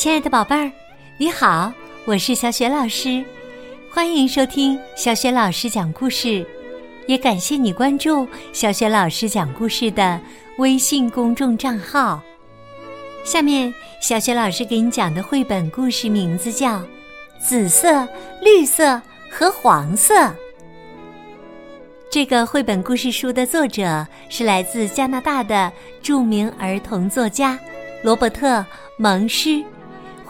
亲爱的宝贝儿，你好，我是小雪老师，欢迎收听小雪老师讲故事，也感谢你关注小雪老师讲故事的微信公众账号。下面，小雪老师给你讲的绘本故事名字叫《紫色、绿色和黄色》。这个绘本故事书的作者是来自加拿大的著名儿童作家罗伯特·蒙施。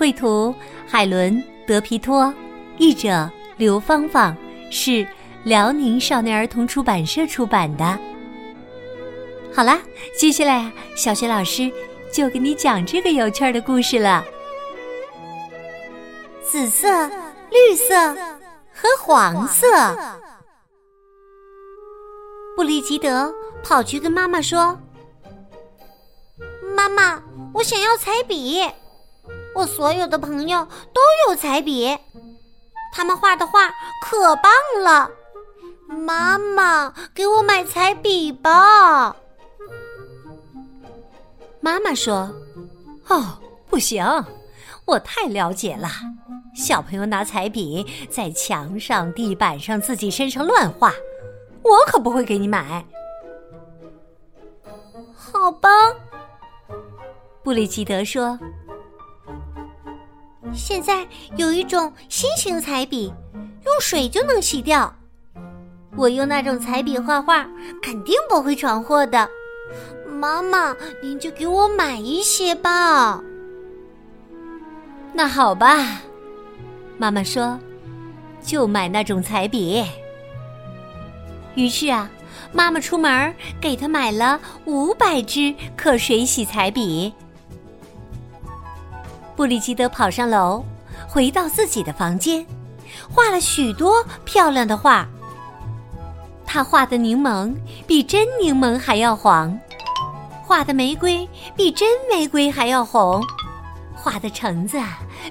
绘图海伦·德皮托，译者刘芳芳，是辽宁少年儿童出版社出版的。好啦，接下来小雪老师就给你讲这个有趣的故事了。紫色、绿色和黄色。布利吉德跑去跟妈妈说：“妈妈，我想要彩笔。”我所有的朋友都有彩笔，他们画的画可棒了。妈妈，给我买彩笔吧。妈妈说：“哦，不行，我太了解了。小朋友拿彩笔在墙上、地板上、自己身上乱画，我可不会给你买。”好吧，布里吉德说。现在有一种新型彩笔，用水就能洗掉。我用那种彩笔画画，肯定不会闯祸的。妈妈，您就给我买一些吧。那好吧，妈妈说，就买那种彩笔。于是啊，妈妈出门给他买了五百支可水洗彩笔。布里吉德跑上楼，回到自己的房间，画了许多漂亮的画。他画的柠檬比真柠檬还要黄，画的玫瑰比真玫瑰还要红，画的橙子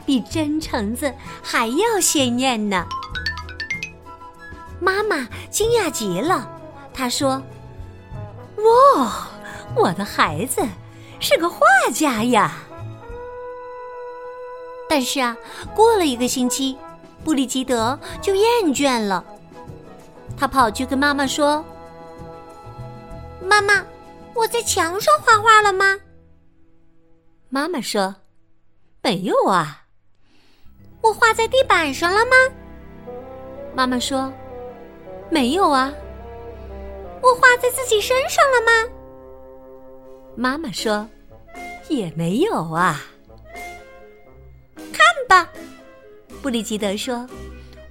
比真橙子还要鲜艳呢。妈妈惊讶极了，她说：“哇，我的孩子是个画家呀！”但是啊，过了一个星期，布里吉德就厌倦了。他跑去跟妈妈说：“妈妈，我在墙上画画了吗？”妈妈说：“没有啊。”我画在地板上了吗？妈妈说：“没有啊。”我画在自己身上了吗？妈妈说：“也没有啊。”吧，布里吉德说：“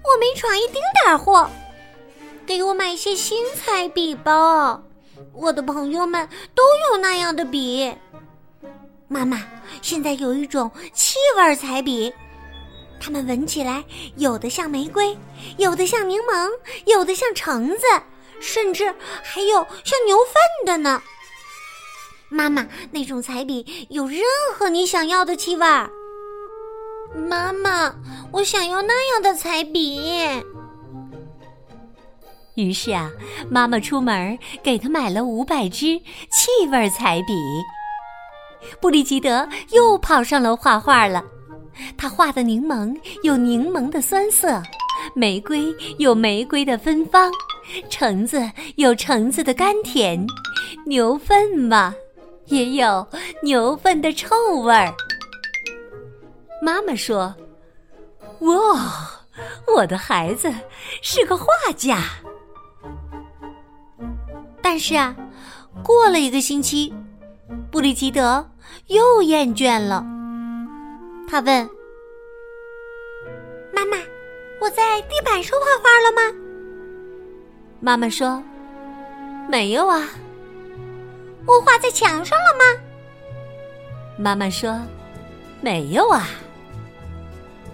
我没闯一丁点儿祸，给我买些新彩笔吧。我的朋友们都有那样的笔。妈妈，现在有一种气味彩笔，它们闻起来有的像玫瑰，有的像柠檬，有的像橙子，甚至还有像牛粪的呢。妈妈，那种彩笔有任何你想要的气味。”妈妈，我想要那样的彩笔。于是啊，妈妈出门给他买了五百支气味彩笔。布里吉德又跑上楼画画了。他画的柠檬有柠檬的酸涩，玫瑰有玫瑰的芬芳，橙子有橙子的甘甜，牛粪嘛，也有牛粪的臭味儿。妈妈说：“哇，我的孩子是个画家。”但是啊，过了一个星期，布里吉德又厌倦了。他问：“妈妈，我在地板上画画了吗？”妈妈说：“没有啊。”我画在墙上了吗？妈妈说：“没有啊。”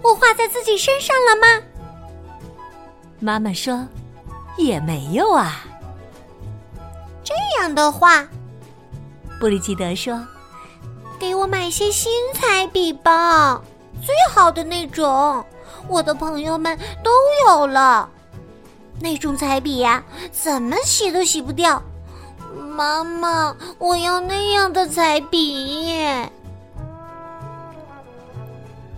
我画在自己身上了吗？妈妈说：“也没有啊。”这样的话，布里吉德说：“给我买些新彩笔吧，最好的那种，我的朋友们都有了。那种彩笔呀，怎么洗都洗不掉。妈妈，我要那样的彩笔。”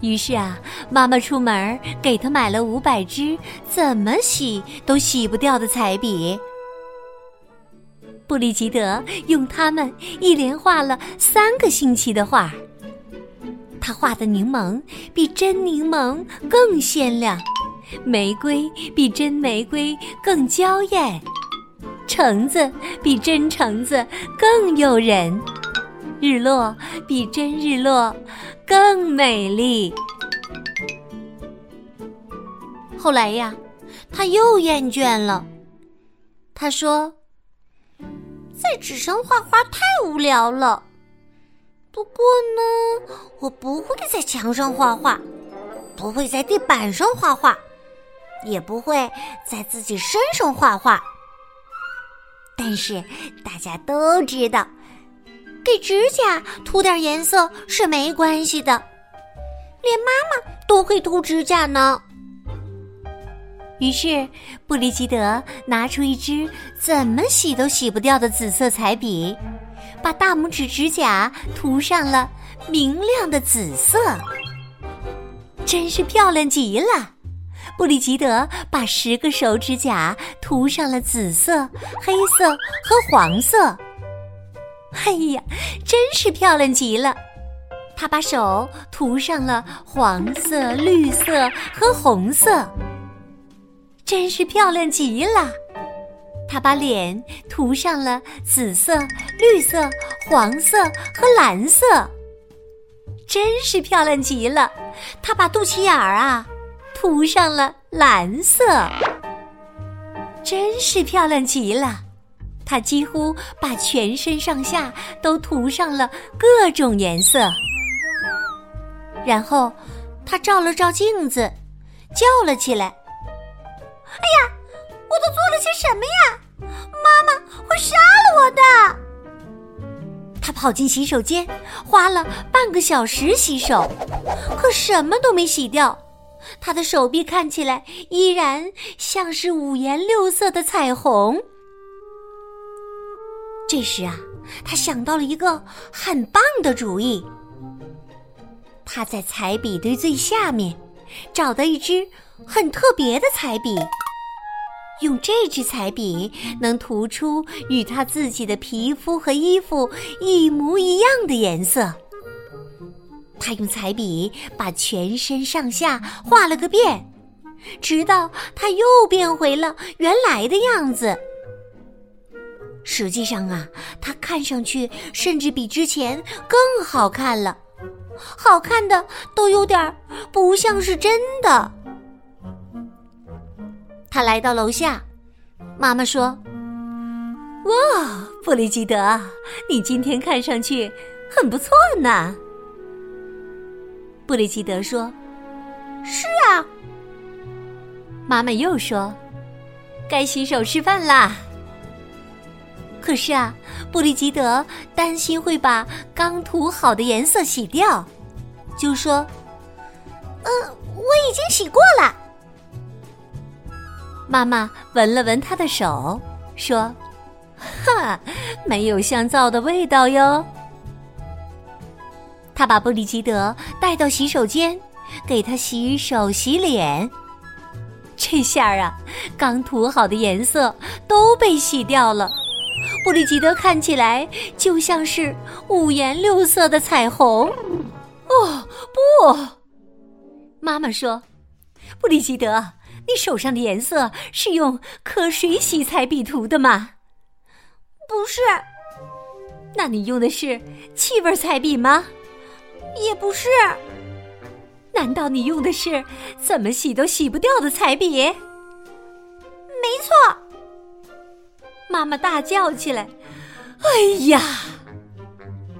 于是啊，妈妈出门给他买了五百支怎么洗都洗不掉的彩笔。布里吉德用它们一连画了三个星期的画。他画的柠檬比真柠檬更鲜亮，玫瑰比真玫瑰更娇艳，橙子比真橙子更诱人，日落比真日落更美丽。后来呀，他又厌倦了。他说：“在纸上画画太无聊了。不过呢，我不会在墙上画画，不会在地板上画画，也不会在自己身上画画。但是大家都知道，给指甲涂点颜色是没关系的，连妈妈都会涂指甲呢。”于是，布里吉德拿出一支怎么洗都洗不掉的紫色彩笔，把大拇指指甲涂上了明亮的紫色，真是漂亮极了。布里吉德把十个手指甲涂上了紫色、黑色和黄色，哎呀，真是漂亮极了。他把手涂上了黄色、绿色和红色。真是漂亮极了，他把脸涂上了紫色、绿色、黄色和蓝色。真是漂亮极了，他把肚脐眼儿啊涂上了蓝色。真是漂亮极了，他几乎把全身上下都涂上了各种颜色。然后，他照了照镜子，叫了起来。哎呀，我都做了些什么呀？妈妈会杀了我的！他跑进洗手间，花了半个小时洗手，可什么都没洗掉。他的手臂看起来依然像是五颜六色的彩虹。这时啊，他想到了一个很棒的主意。他在彩笔堆最下面找到一支很特别的彩笔。用这支彩笔能涂出与他自己的皮肤和衣服一模一样的颜色。他用彩笔把全身上下画了个遍，直到他又变回了原来的样子。实际上啊，他看上去甚至比之前更好看了，好看的都有点不像是真的。他来到楼下，妈妈说：“哇，布里吉德，你今天看上去很不错呢。”布里吉德说：“是啊。”妈妈又说：“该洗手吃饭啦。”可是啊，布里吉德担心会把刚涂好的颜色洗掉，就说：“嗯，我已经洗过了。”妈妈闻了闻他的手，说：“哈，没有香皂的味道哟。”他把布里吉德带到洗手间，给他洗手洗脸。这下啊，刚涂好的颜色都被洗掉了，布里吉德看起来就像是五颜六色的彩虹。哦不，妈妈说：“布里吉德。”你手上的颜色是用可水洗彩笔涂的吗？不是。那你用的是气味彩笔吗？也不是。难道你用的是怎么洗都洗不掉的彩笔？没错。妈妈大叫起来：“哎呀！”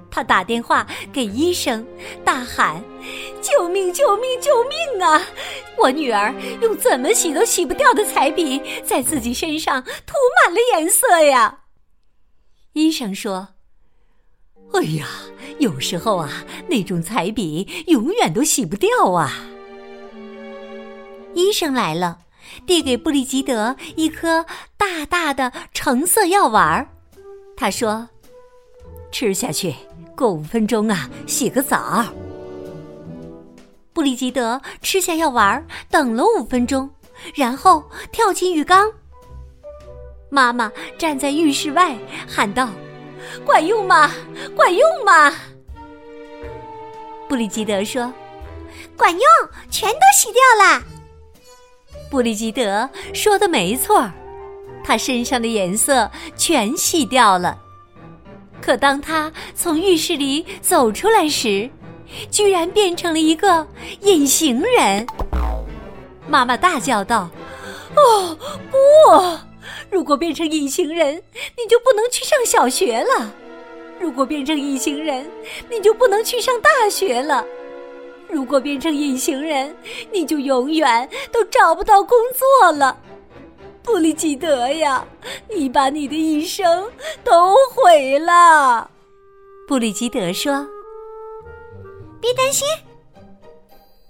他打电话给医生，大喊：“救命！救命！救命啊！我女儿用怎么洗都洗不掉的彩笔，在自己身上涂满了颜色呀！”医生说：“哎呀，有时候啊，那种彩笔永远都洗不掉啊。”医生来了，递给布里吉德一颗大大的橙色药丸儿，他说：“吃下去。”过五分钟啊，洗个澡。布里吉德吃下药丸儿，等了五分钟，然后跳进浴缸。妈妈站在浴室外喊道：“管用吗？管用吗？”布里吉德说：“管用，全都洗掉了。”布里吉德说的没错，他身上的颜色全洗掉了。可当他从浴室里走出来时，居然变成了一个隐形人。妈妈大叫道：“哦，不！如果变成隐形人，你就不能去上小学了；如果变成隐形人，你就不能去上大学了；如果变成隐形人，你就永远都找不到工作了。”布里吉德呀，你把你的一生都毁了。布里吉德说：“别担心。”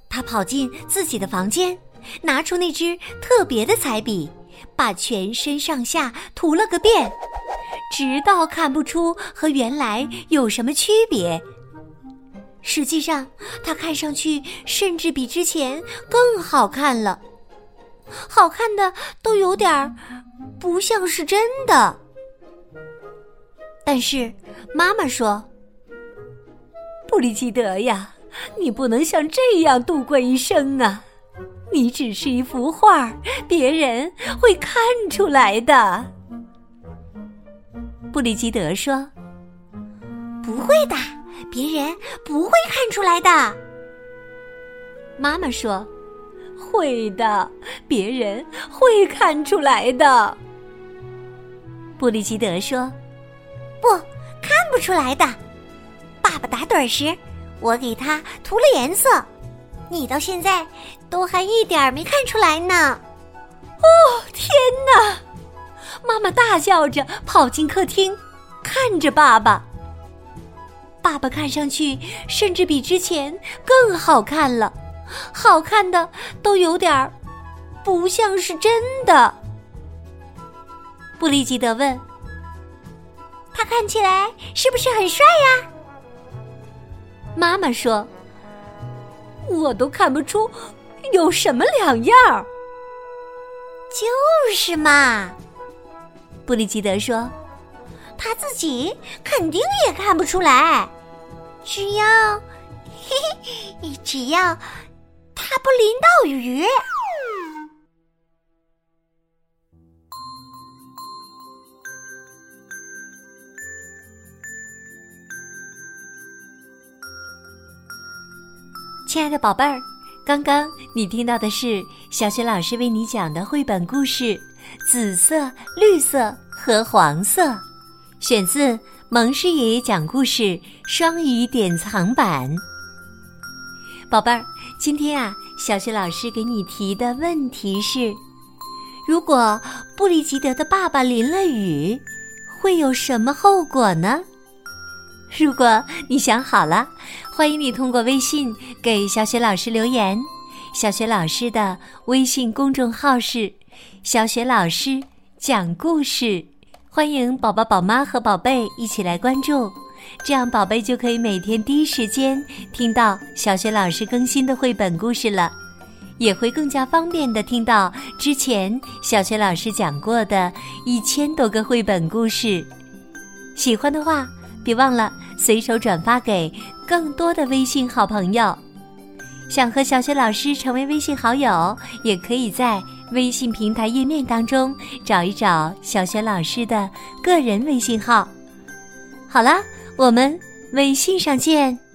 他跑进自己的房间，拿出那支特别的彩笔，把全身上下涂了个遍，直到看不出和原来有什么区别。实际上，它看上去甚至比之前更好看了。好看的都有点儿不像是真的，但是妈妈说：“布里吉德呀，你不能像这样度过一生啊！你只是一幅画，别人会看出来的。”布里吉德说：“不会的，别人不会看出来的。”妈妈说。会的，别人会看出来的。布里吉德说：“不，看不出来的。爸爸打盹时，我给他涂了颜色，你到现在都还一点没看出来呢。”哦，天哪！妈妈大叫着跑进客厅，看着爸爸。爸爸看上去甚至比之前更好看了。好看的都有点儿不像是真的。布里吉德问：“他看起来是不是很帅呀？”妈妈说：“我都看不出有什么两样。”就是嘛，布里吉德说：“他自己肯定也看不出来，只要，嘿嘿，只要。”他不淋到雨。亲爱的宝贝儿，刚刚你听到的是小雪老师为你讲的绘本故事《紫色、绿色和黄色》，选自蒙师爷爷讲故事双语典藏版。宝贝儿。今天啊，小雪老师给你提的问题是：如果布里吉德的爸爸淋了雨，会有什么后果呢？如果你想好了，欢迎你通过微信给小雪老师留言。小雪老师的微信公众号是“小雪老师讲故事”，欢迎宝宝、宝妈和宝贝一起来关注。这样，宝贝就可以每天第一时间听到小学老师更新的绘本故事了，也会更加方便的听到之前小学老师讲过的一千多个绘本故事。喜欢的话，别忘了随手转发给更多的微信好朋友。想和小学老师成为微信好友，也可以在微信平台页面当中找一找小学老师的个人微信号。好啦。我们微信上见。